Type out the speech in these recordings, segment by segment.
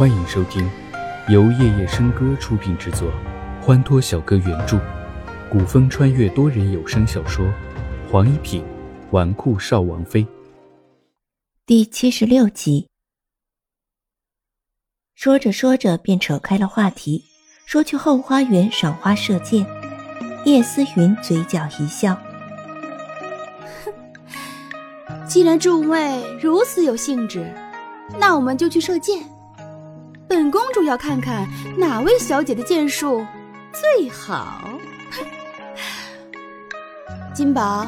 欢迎收听由夜夜笙歌出品制作，欢脱小哥原著，古风穿越多人有声小说《黄一品纨绔少王妃》第七十六集。说着说着，便扯开了话题，说去后花园赏花射箭。叶思云嘴角一笑：“哼，既然诸位如此有兴致，那我们就去射箭。本公主要看看哪位小姐的剑术最好。金宝，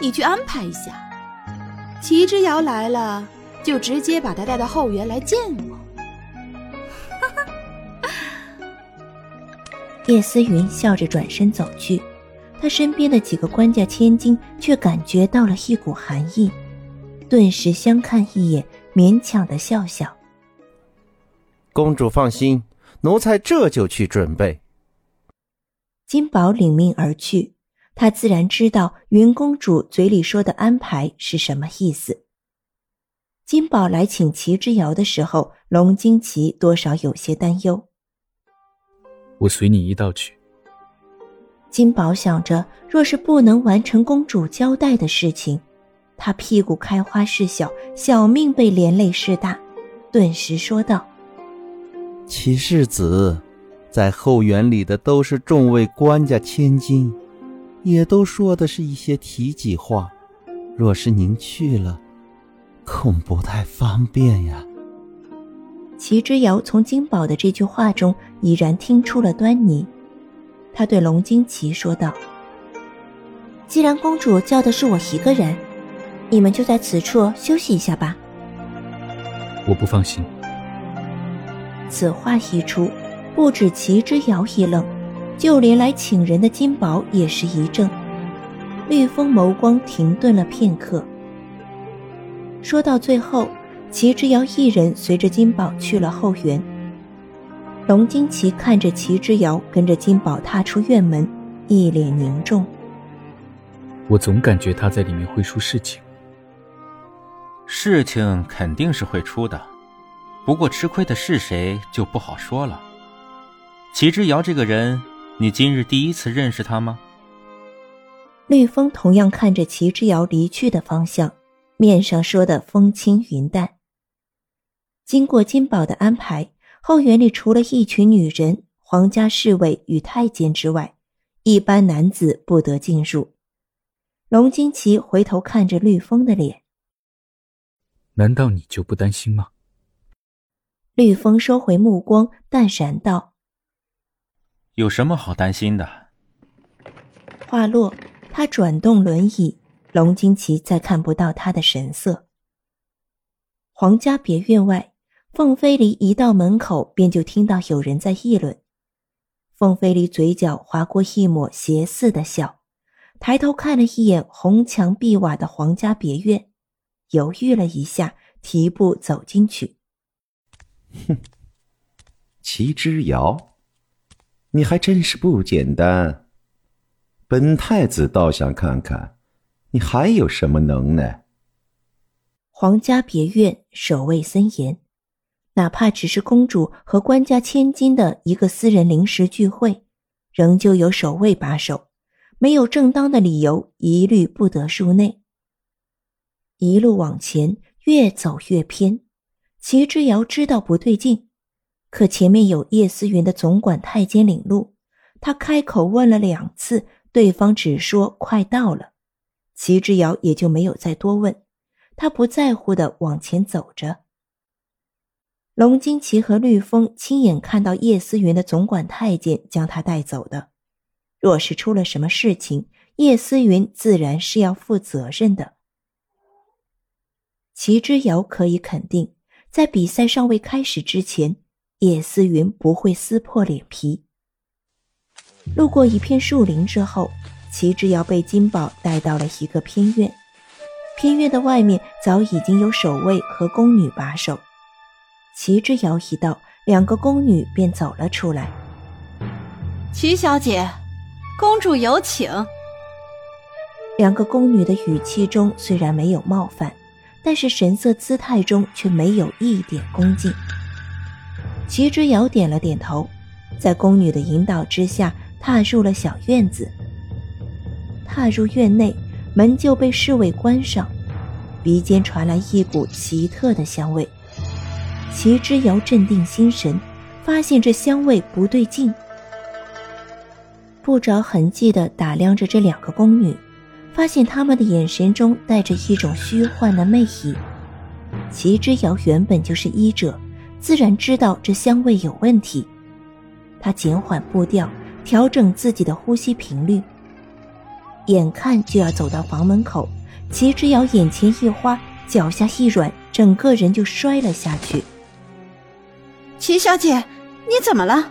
你去安排一下。齐之遥来了，就直接把他带到后园来见我。”叶思云笑着转身走去，他身边的几个官家千金却感觉到了一股寒意，顿时相看一眼，勉强的笑笑。公主放心，奴才这就去准备。金宝领命而去，他自然知道云公主嘴里说的安排是什么意思。金宝来请齐之遥的时候，龙惊奇多少有些担忧。我随你一道去。金宝想着，若是不能完成公主交代的事情，他屁股开花事小，小命被连累事大，顿时说道：“齐世子，在后园里的都是众位官家千金，也都说的是一些体己话，若是您去了，恐不太方便呀。”齐之遥从金宝的这句话中已然听出了端倪，他对龙金奇说道：“既然公主叫的是我一个人，你们就在此处休息一下吧。”我不放心。此话一出，不止齐之遥一愣，就连来请人的金宝也是一怔。绿风眸光停顿了片刻，说到最后。齐之遥一人随着金宝去了后园。龙金奇看着齐之遥跟着金宝踏出院门，一脸凝重。我总感觉他在里面会出事情。事情肯定是会出的，不过吃亏的是谁就不好说了。齐之遥这个人，你今日第一次认识他吗？绿风同样看着齐之遥离去的方向，面上说的风轻云淡。经过金宝的安排，后园里除了一群女人、皇家侍卫与太监之外，一般男子不得进入。龙金奇回头看着绿风的脸，难道你就不担心吗？绿风收回目光，淡然道：“有什么好担心的？”话落，他转动轮椅，龙惊奇再看不到他的神色。皇家别院外。凤飞离一到门口，便就听到有人在议论。凤飞离嘴角划过一抹邪似的笑，抬头看了一眼红墙碧瓦的皇家别院，犹豫了一下，提步走进去。哼，齐之遥，你还真是不简单。本太子倒想看看，你还有什么能耐。皇家别院守卫森严。哪怕只是公主和官家千金的一个私人临时聚会，仍旧有守卫把守，没有正当的理由，一律不得入内。一路往前，越走越偏。齐之遥知道不对劲，可前面有叶思云的总管太监领路，他开口问了两次，对方只说快到了，齐之遥也就没有再多问，他不在乎的往前走着。龙金奇和绿风亲眼看到叶思云的总管太监将他带走的。若是出了什么事情，叶思云自然是要负责任的。齐之遥可以肯定，在比赛尚未开始之前，叶思云不会撕破脸皮。路过一片树林之后，齐之遥被金宝带到了一个偏院。偏院的外面早已经有守卫和宫女把守。齐之遥一到，两个宫女便走了出来。齐小姐，公主有请。两个宫女的语气中虽然没有冒犯，但是神色姿态中却没有一点恭敬。齐之遥点了点头，在宫女的引导之下，踏入了小院子。踏入院内，门就被侍卫关上，鼻尖传来一股奇特的香味。齐之遥镇定心神，发现这香味不对劲，不着痕迹地打量着这两个宫女，发现他们的眼神中带着一种虚幻的魅意。齐之遥原本就是医者。自然知道这香味有问题，他减缓步调，调整自己的呼吸频率。眼看就要走到房门口，齐之遥眼前一花，脚下一软，整个人就摔了下去。齐小姐，你怎么了？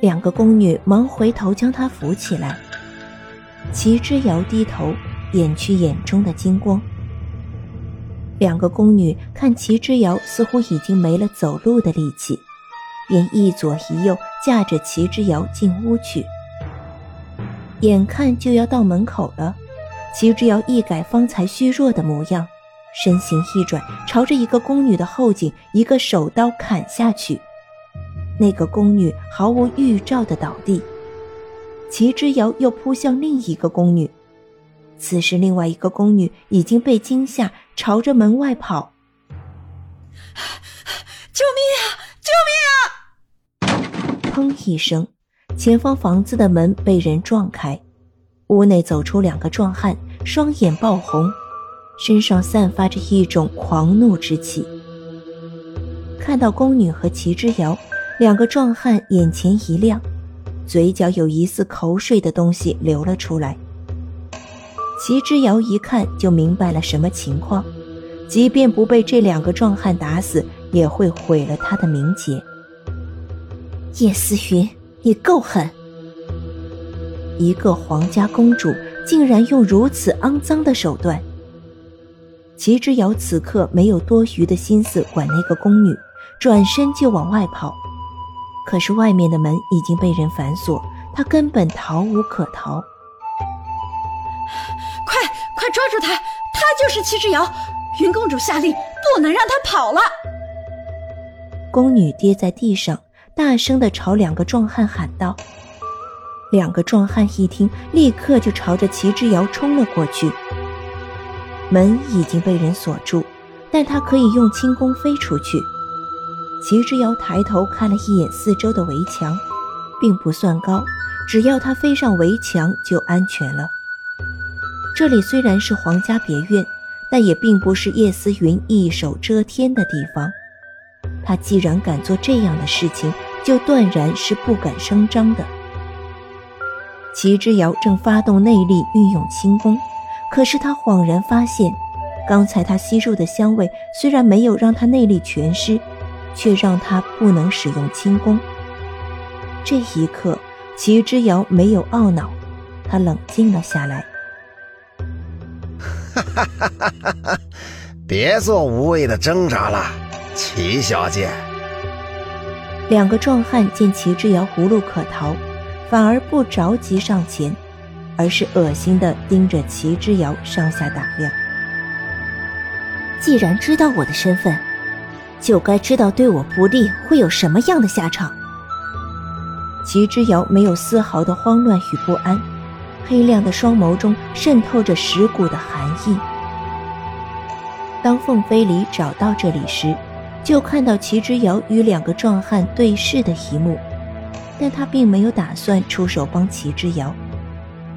两个宫女忙回头将她扶起来。齐之遥低头，掩去眼中的金光。两个宫女看齐之遥似乎已经没了走路的力气，便一左一右架着齐之遥进屋去。眼看就要到门口了，齐之遥一改方才虚弱的模样，身形一转，朝着一个宫女的后颈一个手刀砍下去。那个宫女毫无预兆的倒地，齐之遥又扑向另一个宫女。此时，另外一个宫女已经被惊吓，朝着门外跑。救命啊！救命啊！砰一声，前方房子的门被人撞开，屋内走出两个壮汉，双眼爆红，身上散发着一种狂怒之气。看到宫女和齐之遥，两个壮汉眼前一亮，嘴角有疑似口水的东西流了出来。齐之遥一看就明白了什么情况，即便不被这两个壮汉打死，也会毁了他的名节。叶思云，你够狠！一个皇家公主竟然用如此肮脏的手段。齐之遥此刻没有多余的心思管那个宫女，转身就往外跑。可是外面的门已经被人反锁，他根本逃无可逃。快快抓住他！他就是齐之遥。云公主下令，不能让他跑了。宫女跌在地上，大声的朝两个壮汉喊道：“两个壮汉一听，立刻就朝着齐之遥冲了过去。门已经被人锁住，但他可以用轻功飞出去。齐之遥抬头看了一眼四周的围墙，并不算高，只要他飞上围墙就安全了。”这里虽然是皇家别院，但也并不是叶思云一手遮天的地方。他既然敢做这样的事情，就断然是不敢声张的。齐之遥正发动内力运用轻功，可是他恍然发现，刚才他吸入的香味虽然没有让他内力全失，却让他不能使用轻功。这一刻，齐之遥没有懊恼，他冷静了下来。哈哈哈哈哈！别做无谓的挣扎了，齐小姐。两个壮汉见齐之遥无路可逃，反而不着急上前，而是恶心的盯着齐之遥上下打量。既然知道我的身份，就该知道对我不利会有什么样的下场。齐之遥没有丝毫的慌乱与不安。黑亮的双眸中渗透着蚀骨的寒意。当凤飞离找到这里时，就看到齐之遥与两个壮汉对视的一幕，但他并没有打算出手帮齐之遥，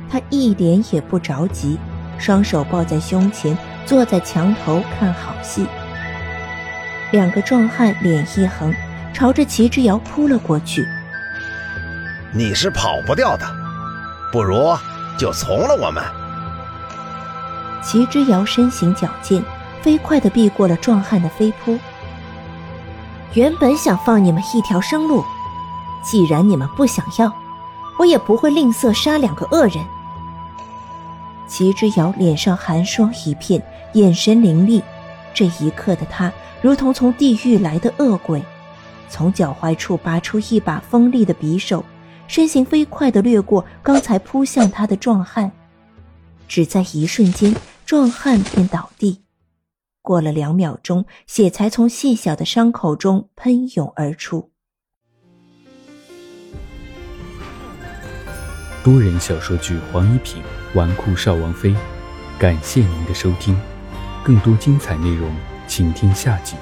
他一点也不着急，双手抱在胸前，坐在墙头看好戏。两个壮汉脸一横，朝着齐之遥扑了过去。你是跑不掉的，不如。就从了我们。齐之遥身形矫健，飞快的避过了壮汉的飞扑。原本想放你们一条生路，既然你们不想要，我也不会吝啬杀两个恶人。齐之遥脸上寒霜一片，眼神凌厉。这一刻的他如同从地狱来的恶鬼。从脚踝处拔出一把锋利的匕首身形飞快地掠过刚才扑向他的壮汉。只在一瞬间壮汉便倒地。过了两秒钟血才从细小的伤口中喷涌而出。多人小说剧黄一品纨绔少王妃感谢您的收听。更多精彩内容请听下集。